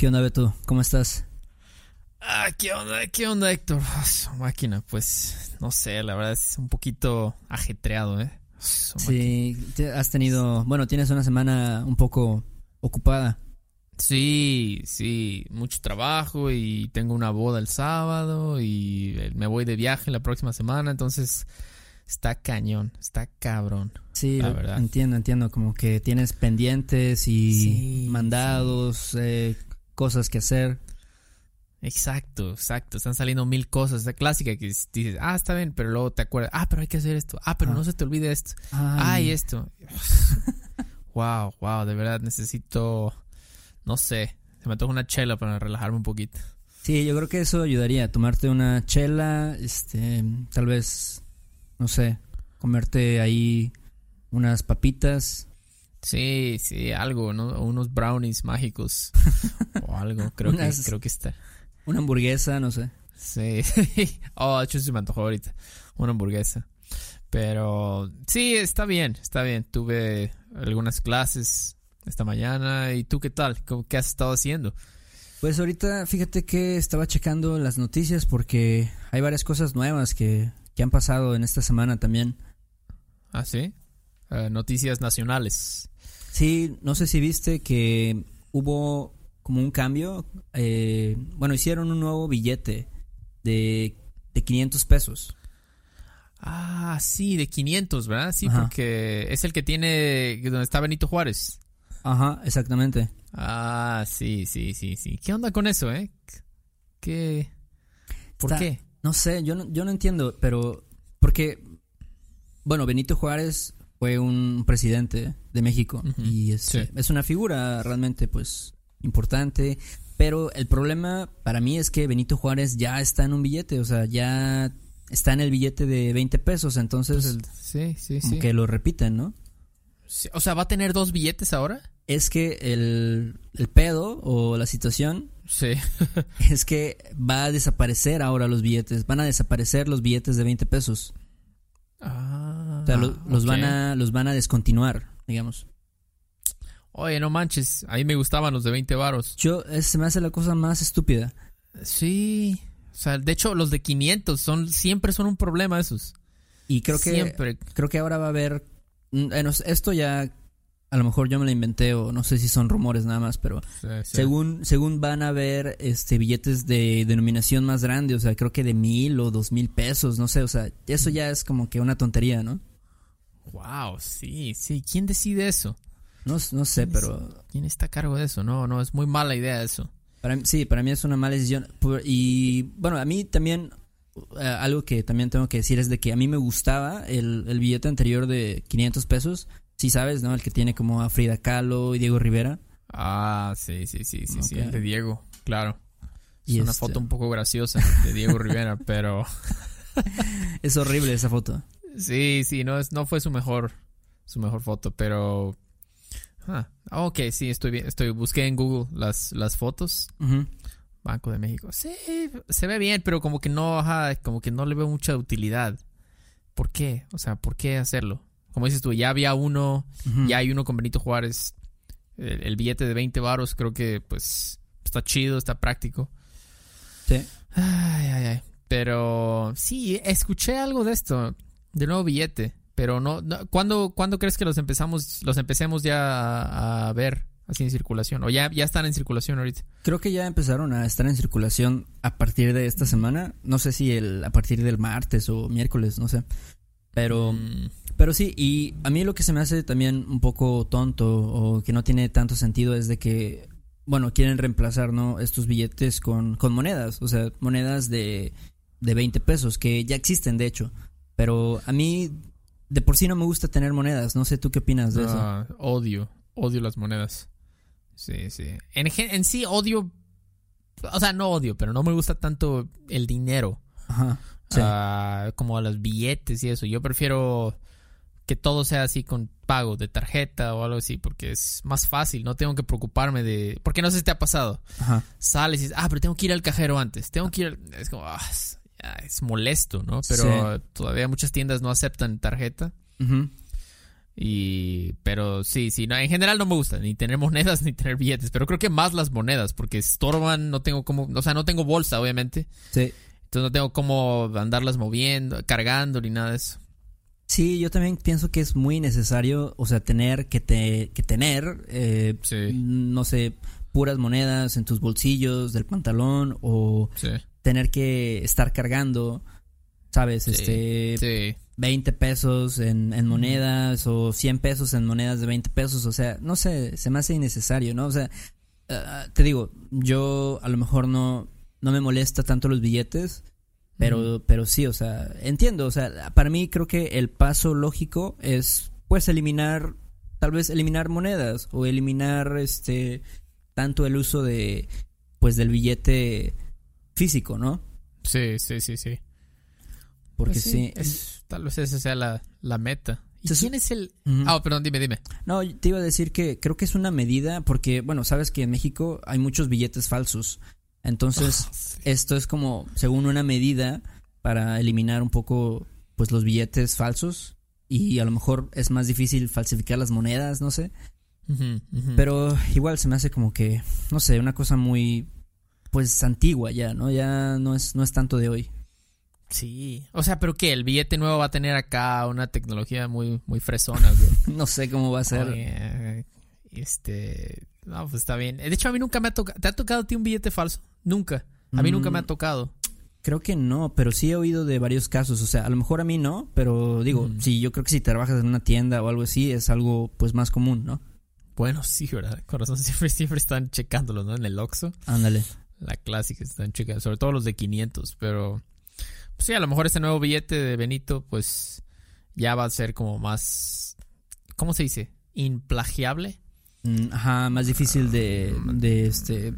¿Qué onda, Beto? ¿Cómo estás? Ah, ¿qué onda? ¿Qué onda, Héctor? Ah, su máquina, pues, no sé, la verdad es un poquito ajetreado, ¿eh? Su Sí, te- has tenido, bueno, tienes una semana un poco ocupada. Sí, sí, mucho trabajo y tengo una boda el sábado y eh, me voy de viaje la próxima semana, entonces está cañón, está cabrón. Sí, La verdad. entiendo, entiendo, como que tienes pendientes y Sí, mandados, eh, cosas que hacer. Exacto, exacto, están saliendo mil cosas, la clásica que dices, ah, está bien, pero luego te acuerdas, ah, pero hay que hacer esto, ah, pero Ah. no se te olvide esto, Ay, ay, esto. wow, wow, de verdad necesito, no sé, se me antoja una chela para relajarme un poquito. Sí, yo creo que eso ayudaría, tomarte una chela, este, tal vez, no sé, comerte ahí unas papitas. Sí, sí, algo, ¿no? Unos brownies mágicos o algo, creo que, creo que está. Una hamburguesa, no sé. Sí, oh, de hecho se me antojó ahorita una hamburguesa. Pero sí, está bien, está bien. Tuve algunas clases esta mañana. ¿Y tú qué tal? ¿Cómo- ¿Qué has estado haciendo? Pues ahorita fíjate que estaba checando las noticias porque hay varias cosas nuevas que, que han pasado en esta semana también. ¿Ah, sí? Eh, noticias nacionales. Sí, no sé si viste que hubo como un cambio. eh, bueno, hicieron un nuevo billete de, de 500 pesos. Ah, sí, de 500, ¿verdad? Sí, Ajá. porque es el que tiene donde está Benito Juárez. Ajá, exactamente. Ah, sí, sí, sí, sí. ¿Qué onda con eso, eh? ¿Qué? ¿Por Está- qué? No sé, yo no, yo no entiendo, pero porque, bueno, Benito Juárez fue un presidente de México y es, sí. es una figura realmente, pues, importante. Pero el problema para mí es que Benito Juárez ya está en un billete, o sea, ya está en el billete de 20 pesos, entonces Pues el- sí, sí, como sí. que lo repiten, ¿no? O sea, ¿va a tener dos billetes ahora? Es que el, el pedo o la situación Sí. es que va a desaparecer ahora los billetes, van a desaparecer los billetes de 20 pesos. Ah, O sea, lo- los, van a, los van a descontinuar, digamos. Oye, no manches, a mí me gustaban los de 20 varos. Yo, se me hace la cosa más estúpida. Sí. O sea, de hecho, los de 500 son, siempre son un problema esos. Y creo que, Siempre. creo que ahora va a haber... mm, bueno, esto ya, a lo mejor yo me lo inventé o no sé si son rumores nada más, pero Sí, sí. según, según van a haber este, billetes de denominación más grande, o sea, creo que de mil o dos mil pesos, no sé, o sea, eso ya es como que una tontería, ¿no? Wow, sí, sí. ¿Quién decide eso? No, no sé, pero ¿Quién está a cargo de eso? No, no, es muy mala idea eso. Para sí, para mí es una mala decisión. Y bueno, a mí también, eh, algo que también tengo que decir es de que a mí me gustaba el, el billete anterior de 500 pesos. Sí sabes, ¿no? El que tiene como a Frida Kahlo y Diego Rivera. Ah, sí, sí, sí, sí, sí, el de Diego, claro. Es una este- foto un poco graciosa de Diego Rivera, pero Es horrible esa foto. Sí, sí, no es, no fue su mejor, su mejor foto, pero ah, ok, sí, estoy bien, estoy busqué en Google las, las fotos. Banco de México, sí, se ve bien, pero como que no, ajá, como que no le veo mucha utilidad. ¿Por qué? O sea, ¿por qué hacerlo? Como dices tú, ya había uno, ya hay uno con Benito Juárez, el, el billete de 20 varos, creo que pues está chido, está práctico. Sí. Ay, ay, ay. Pero sí, escuché algo de esto, del nuevo billete. Pero no, no- ¿cuándo, ¿cuándo crees que los empezamos, los empecemos ya a, a ver así en circulación? O ya, ya están en circulación ahorita. Creo que ya empezaron a estar en circulación a partir de esta semana. No sé si el, a partir del martes o miércoles, no sé. Pero, Mm, pero sí, y a mí lo que se me hace también un poco tonto o que no tiene tanto sentido es de que, bueno, quieren reemplazar, ¿no? Estos billetes con, con monedas, o sea, monedas de, de 20 pesos, que ya existen, de hecho. Pero a mí, de por sí no me gusta tener monedas. No sé tú qué opinas de eso. ah, odio, odio las monedas. Sí, sí. En, en sí odio, o sea, no odio, pero no me gusta tanto el dinero. Ajá. Sí. ah, como a los billetes y eso. Yo prefiero que todo sea así con pago de tarjeta o algo así, porque es más fácil, no tengo que preocuparme de... Porque no sé si te ha pasado. Ajá. Sales y dices, ah, pero tengo que ir al cajero antes, tengo que ir... al-". Es como, ah, es, es molesto, ¿no? Pero todavía muchas tiendas no aceptan tarjeta. Y, pero sí, sí, no, en general no me gusta ni tener monedas ni tener billetes, pero creo que más las monedas, porque estorban, no tengo como, o sea, no tengo bolsa, obviamente. Sí. Entonces no tengo cómo andarlas moviendo, cargando ni nada de eso. Sí, yo también pienso que es muy necesario, o sea, tener que, te, que tener, eh, Sí. no sé, puras monedas en tus bolsillos del pantalón o Sí. Tener que estar cargando, ¿sabes? Sí, Este, Sí. 20 pesos en, en monedas o 100 pesos en monedas de 20 pesos, o sea, no sé, se me hace innecesario, ¿no? O sea, ah, te digo, yo a lo mejor no, no me molesta tanto los billetes, pero, pero sí, o sea, entiendo, o sea, para mí creo que el paso lógico es, pues, eliminar, tal vez eliminar monedas o eliminar, este, tanto el uso de, pues, del billete físico, ¿no? Sí, sí, sí, sí. Porque Pues sí, es- tal vez esa sea la, la meta. ¿Y Entonces- quién es el...? Ah, perdón, dime, dime. No, te iba a decir que creo que es una medida porque, bueno, sabes que en México hay muchos billetes falsos. Entonces, Sí. esto es como, según una medida para eliminar un poco, pues, los billetes falsos. Y a lo mejor es más difícil falsificar las monedas, no sé. Pero igual se me hace como que, no sé, una cosa muy, pues, antigua ya, ¿no? Ya no es, no es tanto de hoy. Sí. O sea, ¿pero qué? El billete nuevo va a tener acá una tecnología muy, muy fresona, güey. No sé cómo va a ser. Oye, este... No, pues está bien. De hecho, a mí nunca me ha tocado... ¿Te ha tocado a ti un billete falso? Nunca. A mí nunca me ha Mm. tocado. Creo que no, pero sí he oído de varios casos. O sea, a lo mejor a mí no, pero digo, Mm. sí, yo creo que si trabajas en una tienda o algo así, es algo pues más común, ¿no? Bueno, sí, ¿verdad? Corazón siempre, siempre están checándolos, ¿no? En el Oxxo. Ándale. La clásica están checando. Sobre todo los de 500, pero... Pues sí, a lo mejor este nuevo billete de Benito, pues... Ya va a ser como más... ¿Cómo se dice? Implagiable. Mm, Ajá, más difícil de, de este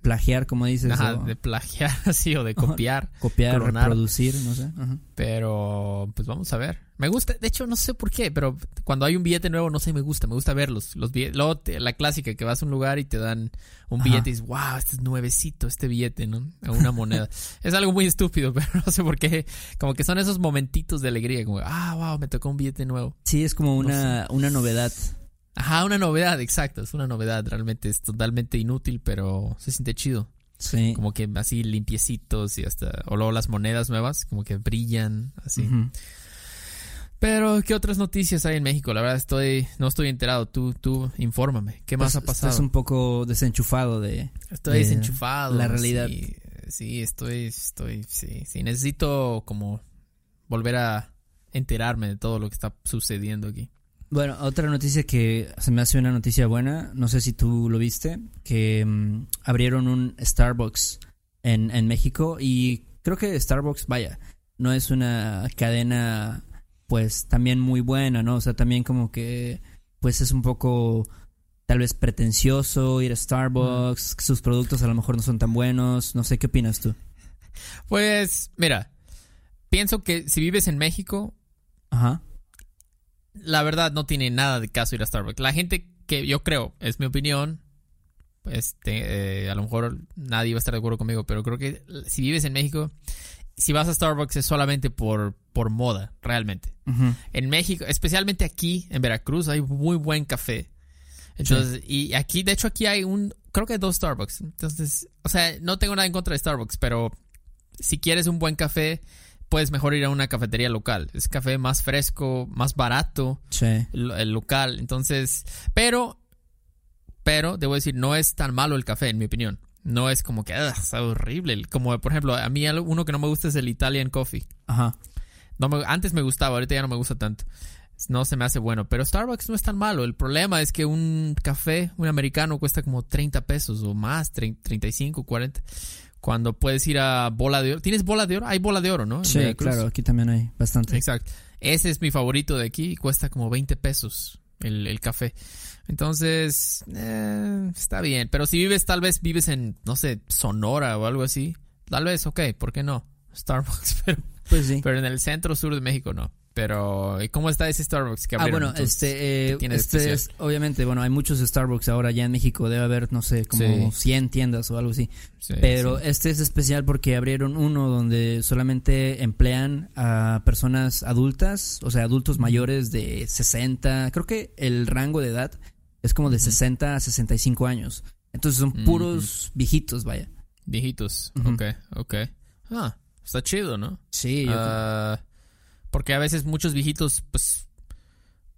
plagiar, como dices, Ajá, o de plagiar así o de copiar. copiar, clonar. reproducir, no sé. Ajá. Pero, pues vamos a ver. Me gusta, de hecho, no sé por qué, pero cuando hay un billete nuevo, no sé, me gusta, me gusta verlos. Los billetes, luego te- la clásica, que vas a un lugar y te dan un Ajá. billete y dices, wow, este es nuevecito, este billete, ¿no? A una moneda. es algo muy estúpido, pero no sé por qué. Como que son esos momentitos de alegría, como, ah, wow, me tocó un billete nuevo. Sí, es como una, una novedad. Ajá, una novedad, exacto, es una novedad. Realmente es totalmente inútil, pero se siente chido. Sí. Como que así limpiecitos y hasta, o luego las monedas nuevas, como que brillan, así. Pero, ¿qué otras noticias hay en México? La verdad, estoy, no estoy enterado. Tú, tú, infórmame. ¿Qué más Pues, ha pasado? Estás un poco desenchufado de... Estoy de desenchufado. la realidad. Sí, sí, estoy, estoy, sí, sí. Necesito como volver a enterarme de todo lo que está sucediendo aquí. Bueno, otra noticia que se me hace una noticia buena, no sé si tú lo viste, que mm, abrieron un Starbucks en, en México y creo que Starbucks, vaya, no es una cadena pues también muy buena, ¿no? O sea, también como que pues es un poco tal vez pretencioso ir a Starbucks, que sus productos a lo mejor no son tan buenos, no sé, ¿qué opinas tú? Pues, mira, pienso que si vives en México, Ajá. La verdad no tiene nada de caso ir a Starbucks. La gente que yo creo, es mi opinión, este, eh, a lo mejor nadie va a estar de acuerdo conmigo, pero creo que si vives en México, si vas a Starbucks es solamente por, por moda, realmente. En México, especialmente aquí en Veracruz, hay muy buen café. Entonces, y aquí, de hecho, aquí hay un, creo que hay dos Starbucks. Entonces, o sea, no tengo nada en contra de Starbucks, pero si quieres un buen café, puedes mejor ir a una cafetería local. Es café más fresco, más barato, Sí. el, el local. Entonces, pero, pero, debo decir, no es tan malo el café, en mi opinión. No es como que, "Ugh, está horrible. Como, por ejemplo, a mí uno que no me gusta es el Italian Coffee. Ajá. No me- antes me gustaba, ahorita ya no me gusta tanto. No se me hace bueno. Pero Starbucks no es tan malo. El problema es que un café, un americano, cuesta como 30 pesos o más, 30, 35, 40. Cuando puedes ir a Bola de Oro. ¿Tienes Bola de Oro? Hay Bola de Oro, ¿no? En Sí, Veracruz. claro, aquí también hay bastante. Exacto. Ese es mi favorito de aquí y cuesta como 20 pesos el, el café. Entonces, eh, está bien. Pero si vives, tal vez vives en, no sé, Sonora o algo así. Tal vez, ok, ¿por qué no? Starbucks, pero, Pues sí. pero en el centro sur de México no. Pero, ¿y cómo está ese Starbucks que Ah, abrieron? bueno, entonces? este, eh, ¿Qué tiene de este es- obviamente, bueno, hay muchos Starbucks ahora ya en México, debe haber, no sé, como Sí. 100 tiendas o algo así. Sí, Pero sí. este es especial porque abrieron uno donde solamente emplean a personas adultas, o sea, adultos mayores de 60, creo que el rango de edad es como de 60 a 65 años. Entonces son puros viejitos, vaya. Viejitos. Ujú. Ok, ok. Ah, está chido, ¿no? Sí, yo- Ah, porque a veces muchos viejitos, pues,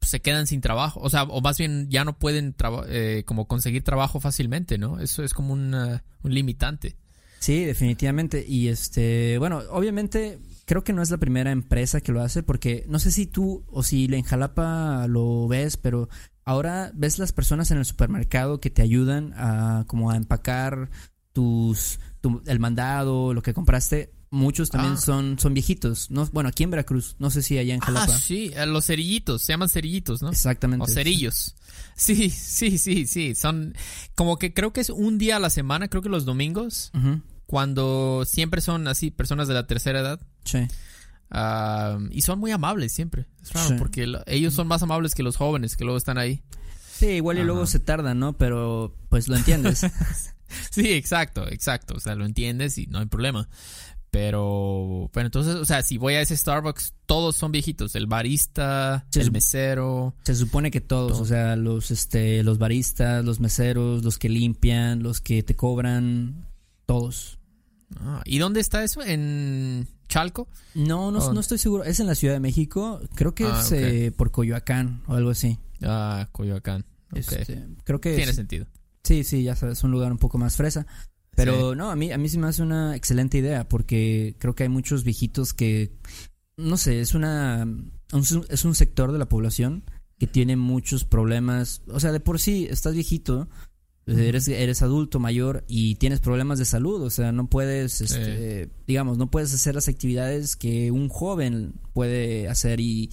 se quedan sin trabajo. O sea, o más bien ya no pueden eh, como conseguir trabajo fácilmente, ¿no? Eso es como un, ah, un limitante. Sí, definitivamente. Y este, bueno, obviamente creo que no es la primera empresa que lo hace porque no sé si tú o si en Jalapa lo ves, pero ahora ves las personas en el supermercado que te ayudan a como a empacar tus tu- el mandado, lo que compraste. Muchos también Ah. son son viejitos. No, bueno, aquí en Veracruz, no sé si allá en Ah, Jalapa. sí, los cerillitos, se llaman cerillitos, ¿no? Exactamente. O cerillos. Sí, sí, sí, sí. Son como que creo que es un día a la semana, creo que los domingos, cuando siempre son así personas de la tercera edad. Sí. Ah, y son muy amables siempre. Es raro Sí. porque lo- ellos son más amables que los jóvenes que luego están ahí. Sí, igual y Ajá. luego se tarda, ¿no? Pero pues lo entiendes. Sí, exacto, exacto. O sea, lo entiendes y no hay problema. Pero, pero entonces, o sea, si voy a ese Starbucks, todos son viejitos. El barista, Se el mesero. Se supone que todos, Todo. o sea, los este los baristas, los meseros, los que limpian, los que te cobran, todos. Ah, ¿Y dónde está eso? ¿En Chalco? No, no, Oh. no estoy seguro. Es en la Ciudad de México. Creo que Ah, es eh, por Coyoacán o algo así. Ah, Coyoacán. Ok. Este, creo que Tiene es- sentido. sí, sí, ya sabes, un lugar un poco más fresa. Pero no, a mí a mí sí me hace una excelente idea porque creo que hay muchos viejitos que no sé, es una un- es un sector de la población que tiene muchos problemas, o sea, de por sí estás viejito, eres eres adulto mayor y tienes problemas de salud, o sea, no puedes este, digamos, no puedes hacer las actividades que un joven puede hacer. Y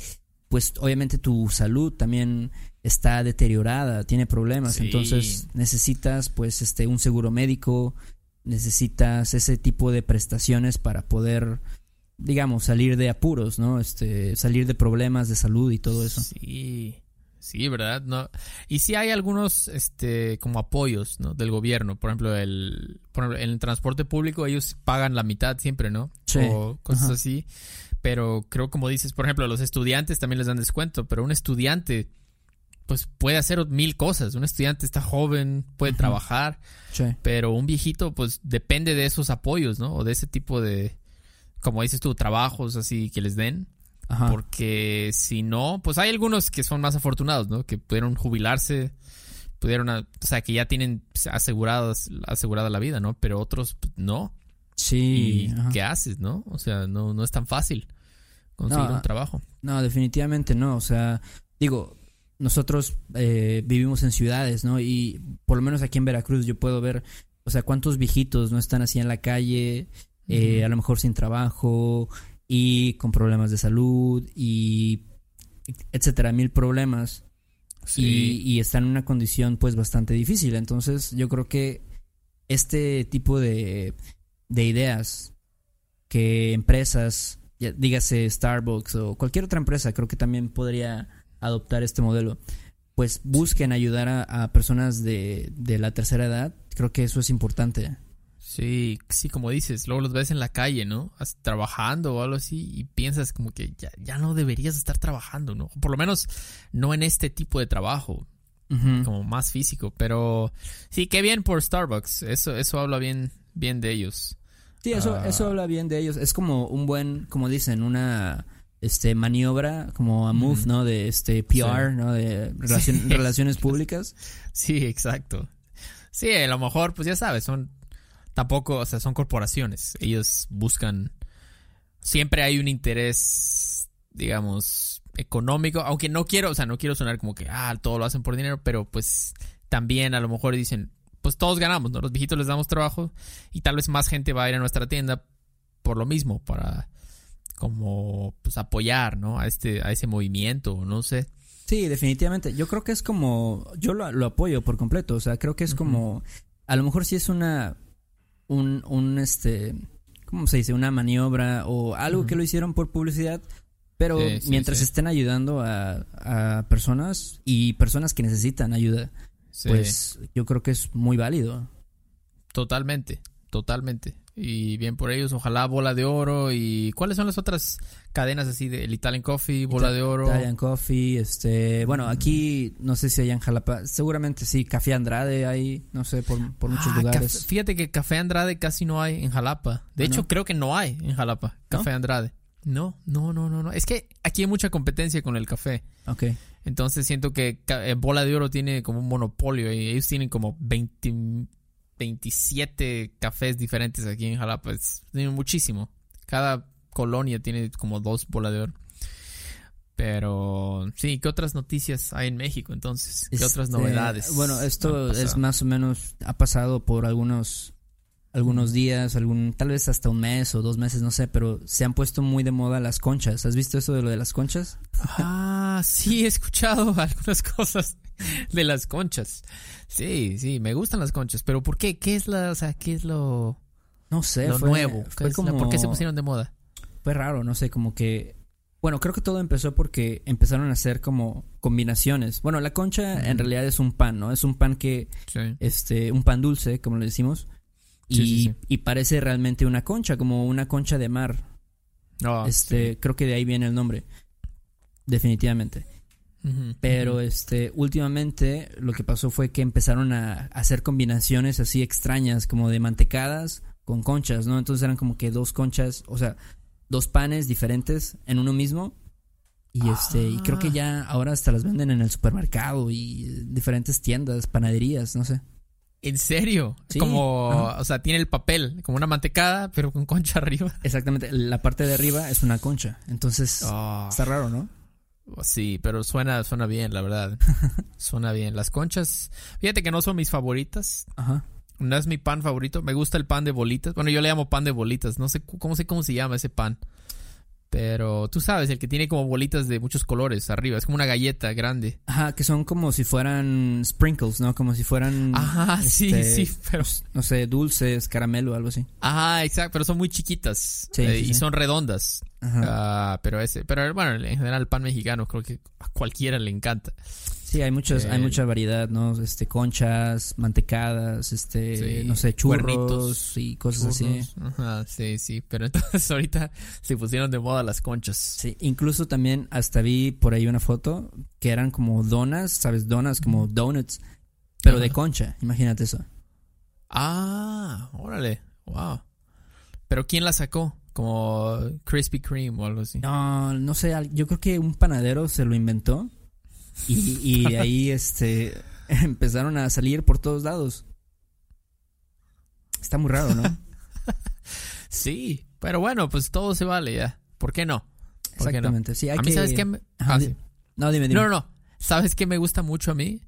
pues obviamente tu salud también está deteriorada, tiene problemas, Sí. entonces necesitas pues este un seguro médico, necesitas ese tipo de prestaciones para poder digamos salir de apuros, ¿no? Este salir de problemas de salud y todo eso. Sí. Sí, ¿verdad? No. Y sí hay algunos este como apoyos, ¿no? del gobierno, por ejemplo, el por ejemplo, en el transporte público ellos pagan la mitad siempre, ¿no? Sí. O cosas Ajá. así. Pero creo como dices, por ejemplo, a los estudiantes también les dan descuento, pero un estudiante pues puede hacer mil cosas. Un estudiante está joven, puede trabajar, Sí. pero un viejito pues depende de esos apoyos, ¿no? O de ese tipo de como dices tú, trabajos así que les den. Ajá. Porque si no, pues hay algunos que son más afortunados, ¿no? Que pudieron jubilarse, pudieron, o sea, que ya tienen aseguradas, asegurada la vida, ¿no? Pero otros pues, no. Sí. ¿Y qué haces, no? O sea, no, no es tan fácil conseguir No, un trabajo. No, definitivamente no. O sea, digo, nosotros eh, vivimos en ciudades, ¿no? Y por lo menos aquí en Veracruz yo puedo ver, o sea, cuántos viejitos no están así en la calle, eh, a lo mejor sin trabajo y con problemas de salud y etcétera, mil problemas. y, y está en una condición pues bastante difícil. Entonces yo creo que este tipo de, de ideas que empresas, dígase Starbucks o cualquier otra empresa, creo que también podría adoptar este modelo, pues busquen ayudar a, a personas de, de la tercera edad. Creo que eso es importante. Sí, sí, como dices, luego los ves en la calle, ¿no? Trabajando o algo así y piensas como que ya, ya no deberías estar trabajando, ¿no? Por lo menos no en este tipo de trabajo, como más físico, pero sí, qué bien por Starbucks, eso, eso habla bien, bien de ellos. Sí, eso, Ah. eso habla bien de ellos. Es como un buen, como dicen, una este maniobra, como a move, ¿no? De este PR, Sí. ¿no? De relacion- Sí. relaciones públicas. Sí, exacto. Sí, a lo mejor, pues ya sabes, son tampoco, o sea, son corporaciones. Ellos buscan. Siempre hay un interés, digamos, económico. Aunque no quiero, o sea, no quiero sonar como que, ah, todo lo hacen por dinero, pero pues también a lo mejor dicen, pues todos ganamos, ¿no? Los viejitos les damos trabajo y tal vez más gente va a ir a nuestra tienda por lo mismo, para como pues apoyar, ¿no? A este, a ese movimiento, no sé. Sí, definitivamente. Yo creo que es como, yo lo, lo apoyo por completo. O sea, creo que es como, a lo mejor sí es una, un, un este, ¿cómo se dice? Una maniobra o algo que lo hicieron por publicidad. Pero Sí, sí, mientras sí. estén ayudando a, a personas y personas que necesitan ayuda, pues yo creo que es muy válido. Totalmente, totalmente. Y bien por ellos, ojalá Bola de Oro y ¿cuáles son las otras cadenas así de el Italian Coffee, Bola de Oro? Italian Coffee, este, bueno, aquí no sé si hay en Jalapa, seguramente sí, Café Andrade hay, no sé, por, por muchos Ah, lugares. fíjate que Café Andrade casi no hay en Jalapa. De Ah, hecho, ¿no? creo que no hay en Jalapa, ¿No? Café Andrade. No, no, no, no, no. Es que aquí hay mucha competencia con el café. Ok. Entonces siento que eh, Bola de Oro tiene como un monopolio y ellos tienen como 20, 27 cafés diferentes aquí en Jalapa. Es, tienen muchísimo. Cada colonia tiene como dos Oro. Pero sí, ¿qué otras noticias hay en México entonces? ¿Qué otras Este, novedades? Bueno, esto es más o menos, ha pasado por algunos, algunos días, algún, tal vez hasta un mes o dos meses, no sé, pero se han puesto muy de moda las conchas. ¿Has visto eso de lo de las conchas? Ah, sí, he escuchado algunas cosas de las conchas. Sí, sí, me gustan las conchas, pero ¿por qué? ¿Qué es la, o sea, qué es lo, No sé, lo fue, nuevo? ¿Qué fue la- como, ¿Por qué se pusieron de moda? fue raro, no sé, como que, bueno, creo que todo empezó porque empezaron a hacer como combinaciones. Bueno, la concha en realidad es un pan, ¿no? Es un pan que Sí. este, un pan dulce, como le decimos. Y, Sí, sí, sí. y parece realmente una concha, como una concha de mar. Ah, este, creo que de ahí viene el nombre. Definitivamente. Pero este, últimamente lo que pasó fue que empezaron a hacer combinaciones así extrañas, como de mantecadas con conchas, ¿no? Entonces eran como que dos conchas, o sea, dos panes diferentes en uno mismo. Y este, y creo que ya ahora hasta las venden en el supermercado y diferentes tiendas, panaderías, no sé. ¿En serio? Sí, Como, ajá. o sea, tiene el papel, como una mantecada, pero con concha arriba. Exactamente, la parte de arriba es una concha. Entonces, Ah, está raro, ¿no? sí, pero suena, suena bien, la verdad. suena bien. Las conchas, fíjate que no son mis favoritas. Ajá. No es mi pan favorito. Me gusta el pan de bolitas. Bueno, yo le llamo pan de bolitas. No sé cómo sé cómo se llama ese pan. Pero tú sabes, el que tiene como bolitas de muchos colores arriba. Es como una galleta grande. Ajá, que son como si fueran sprinkles, ¿no? Como si fueran. Ajá, sí, este, sí. Pero, No sé, dulces, caramelo, algo así. ajá, exacto. Pero son muy chiquitas. Sí, eh, sí, y sí. son redondas. Ah, pero ese, pero bueno, en general el pan mexicano creo que a cualquiera le encanta. Sí, hay muchos, hay Eh, mucha variedad, ¿no? Este, conchas, mantecadas, este, Sí, no sé, churros cuernitos, y cosas así. Ajá, sí, sí. Pero entonces ahorita se pusieron de moda las conchas. Sí, incluso también hasta vi por ahí una foto que eran como donas, ¿sabes? Donas como donuts, pero de concha, imagínate eso. Ah, órale. Wow. Pero ¿quién la sacó? Como Krispy Kreme o algo así. No, no sé, yo creo que un panadero se lo inventó y, y de ahí este empezaron a salir por todos lados. Está muy raro, ¿no? Sí, pero bueno, pues todo se vale ya. ¿Por qué no? ¿Por qué no? Exactamente, sí, hay a mí, que... ¿sabes qué? me- Ajá, Ah, sí. No, dime, dime. No, no, no. ¿Sabes qué me gusta mucho a mí?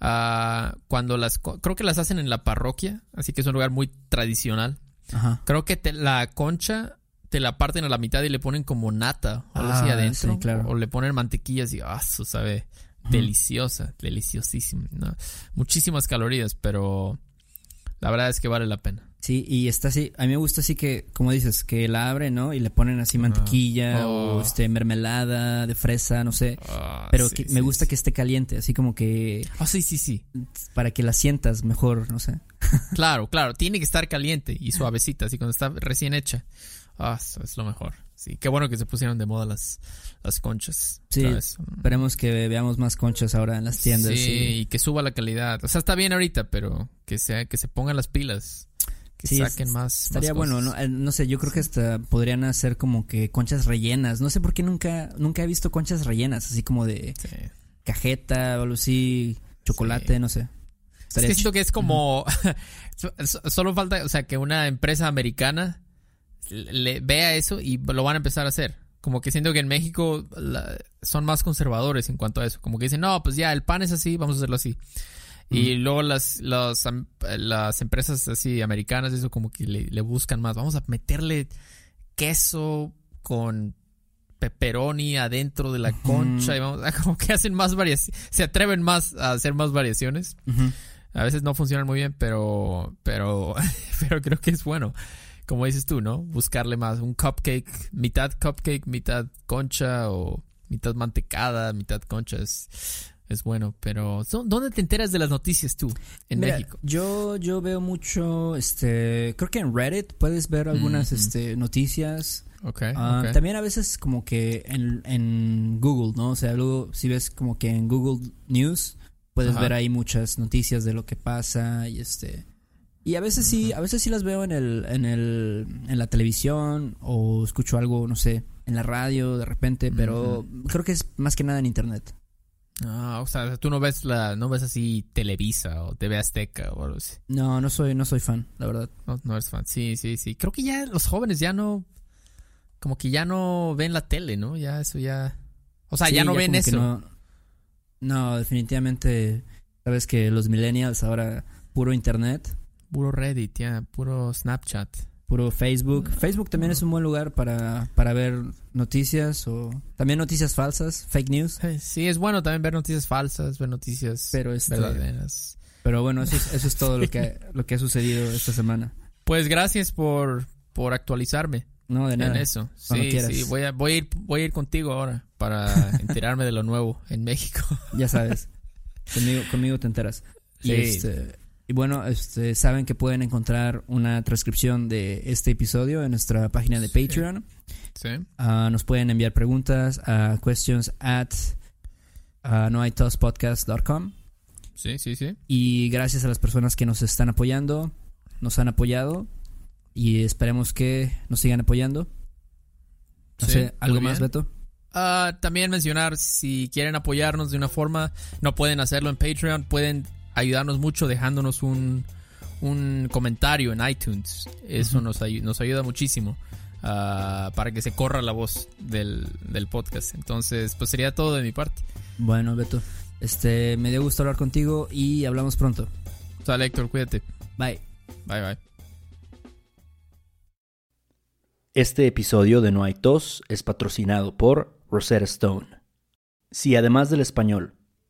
Ah, cuando las... Creo que las hacen en la parroquia, así que es un lugar muy tradicional. Ajá. Creo que te- la concha te la parten a la mitad y le ponen como nata o algo así Ah, adentro. sí, claro. O le ponen mantequillas y... Ah, eso sabe deliciosa, deliciosísima. ¿no? Muchísimas calorías, pero la verdad es que vale la pena. Sí, y está así, a mí me gusta así que, como dices, que la abren, ¿no? Y le ponen así mantequilla o Oh. este mermelada de fresa, no sé. Ah, Pero sí, que sí, me gusta sí. que esté caliente, así como que Ah, sí, sí, sí. para que la sientas mejor, no sé. Claro, claro. Tiene que estar caliente y suavecita, así cuando está recién hecha. Ah, es lo mejor. Sí, qué bueno que se pusieron de moda las, las conchas. Sí, vez. esperemos que veamos más conchas ahora en las tiendas. Sí, y- y que suba la calidad. O sea, está bien ahorita, pero que sea, que se pongan las pilas. Que Sí, saquen más. Estaría más bueno. ¿no? Eh, no sé, yo creo que hasta podrían hacer como que conchas rellenas. No sé por qué nunca, nunca he visto conchas rellenas, así como de Sí. cajeta o algo así, chocolate, Sí. no sé. Es que siento que es como. so- Solo falta, o sea, que una empresa americana le vea eso y lo van a empezar a hacer. Como que siento que en México la- son más conservadores en cuanto a eso. Como que dicen, no, pues ya, el pan es así, vamos a hacerlo así. Y luego las, las, las empresas así americanas, eso como que le, le buscan más. Vamos a meterle queso con pepperoni adentro de la concha y vamos a como que hacen más variaciones. Se atreven más a hacer más variaciones. A veces no funcionan muy bien, pero, pero, pero creo que es bueno. Como dices tú, ¿no? Buscarle más. Un cupcake, mitad cupcake, mitad concha o mitad mantecada, mitad concha es, es bueno. Pero, ¿dó- ¿dónde te enteras de las noticias tú en Mira, México? Yo, yo veo mucho, este, creo que en Reddit puedes ver algunas, Ujú. este, noticias. Ok, Ah, ok. También a veces como que en, en Google, ¿no? O sea, luego si ves como que en Google News puedes Ajá. ver ahí muchas noticias de lo que pasa y este y a veces sí, a veces sí las veo en el en el en la televisión o escucho algo, no sé, en la radio de repente, pero creo que es más que nada en internet. Ah, o sea, tú no ves la, no ves así Televisa o TV Azteca o algo así. No, no soy no soy fan, la verdad. No, no eres fan. Sí, sí, sí. Creo que ya los jóvenes ya no, como que ya no ven la tele, ¿no? Ya eso ya, o sea, Sí, ya no ven eso. No, no, definitivamente sabes que los millennials ahora puro internet. Puro Reddit, ya, puro Snapchat. Puro Facebook. Facebook también es un buen lugar para, para ver noticias o también noticias falsas, fake news. Eh, Sí, es bueno también ver noticias falsas, ver noticias Pero este- verdaderas. Pero bueno, eso es, eso es todo lo que, lo que ha sucedido esta semana. Pues gracias por, por actualizarme No, de en nada. eso. Cuando Sí, quieras. sí, voy a, voy, a ir, voy a ir contigo ahora para enterarme de lo nuevo en México. Ya sabes. conmigo, conmigo te enteras. Y, Sí. este, y bueno, este, saben que pueden encontrar una transcripción de este episodio en nuestra página de Patreon. Sí. Ah, nos pueden enviar preguntas a questions at uh, noaitospodcast.com. Sí, sí, sí. Y gracias a las personas que nos están apoyando, nos han apoyado y esperemos que nos sigan apoyando. No Sí, sé, ¿algo más. Beto? Ah, también mencionar, si quieren apoyarnos de una forma, no pueden hacerlo en Patreon, pueden ayudarnos mucho dejándonos un, un comentario en iTunes. Eso nos, ayu- nos ayuda muchísimo ah, para que se corra la voz del, del podcast. Entonces, pues sería todo de mi parte. Bueno, Beto, este, me dio gusto hablar contigo y hablamos pronto. Sale, Héctor, cuídate. Bye. Bye, bye. Este episodio de No hay tos es patrocinado por Rosetta Stone. Si además del español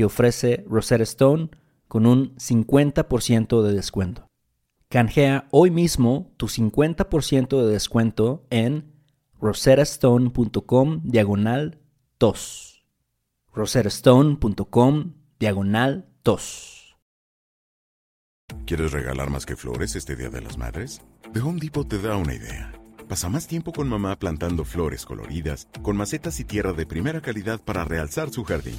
que ofrece Rosetta Stone con un 50% de descuento. Canjea hoy mismo tu 50% de descuento en rosettastone.com diagonal tos. rosettastone.com diagonal tos. ¿Quieres regalar más que flores este Día de las Madres? The Home Depot te da una idea. Pasa más tiempo con mamá plantando flores coloridas, con macetas y tierra de primera calidad para realzar su jardín.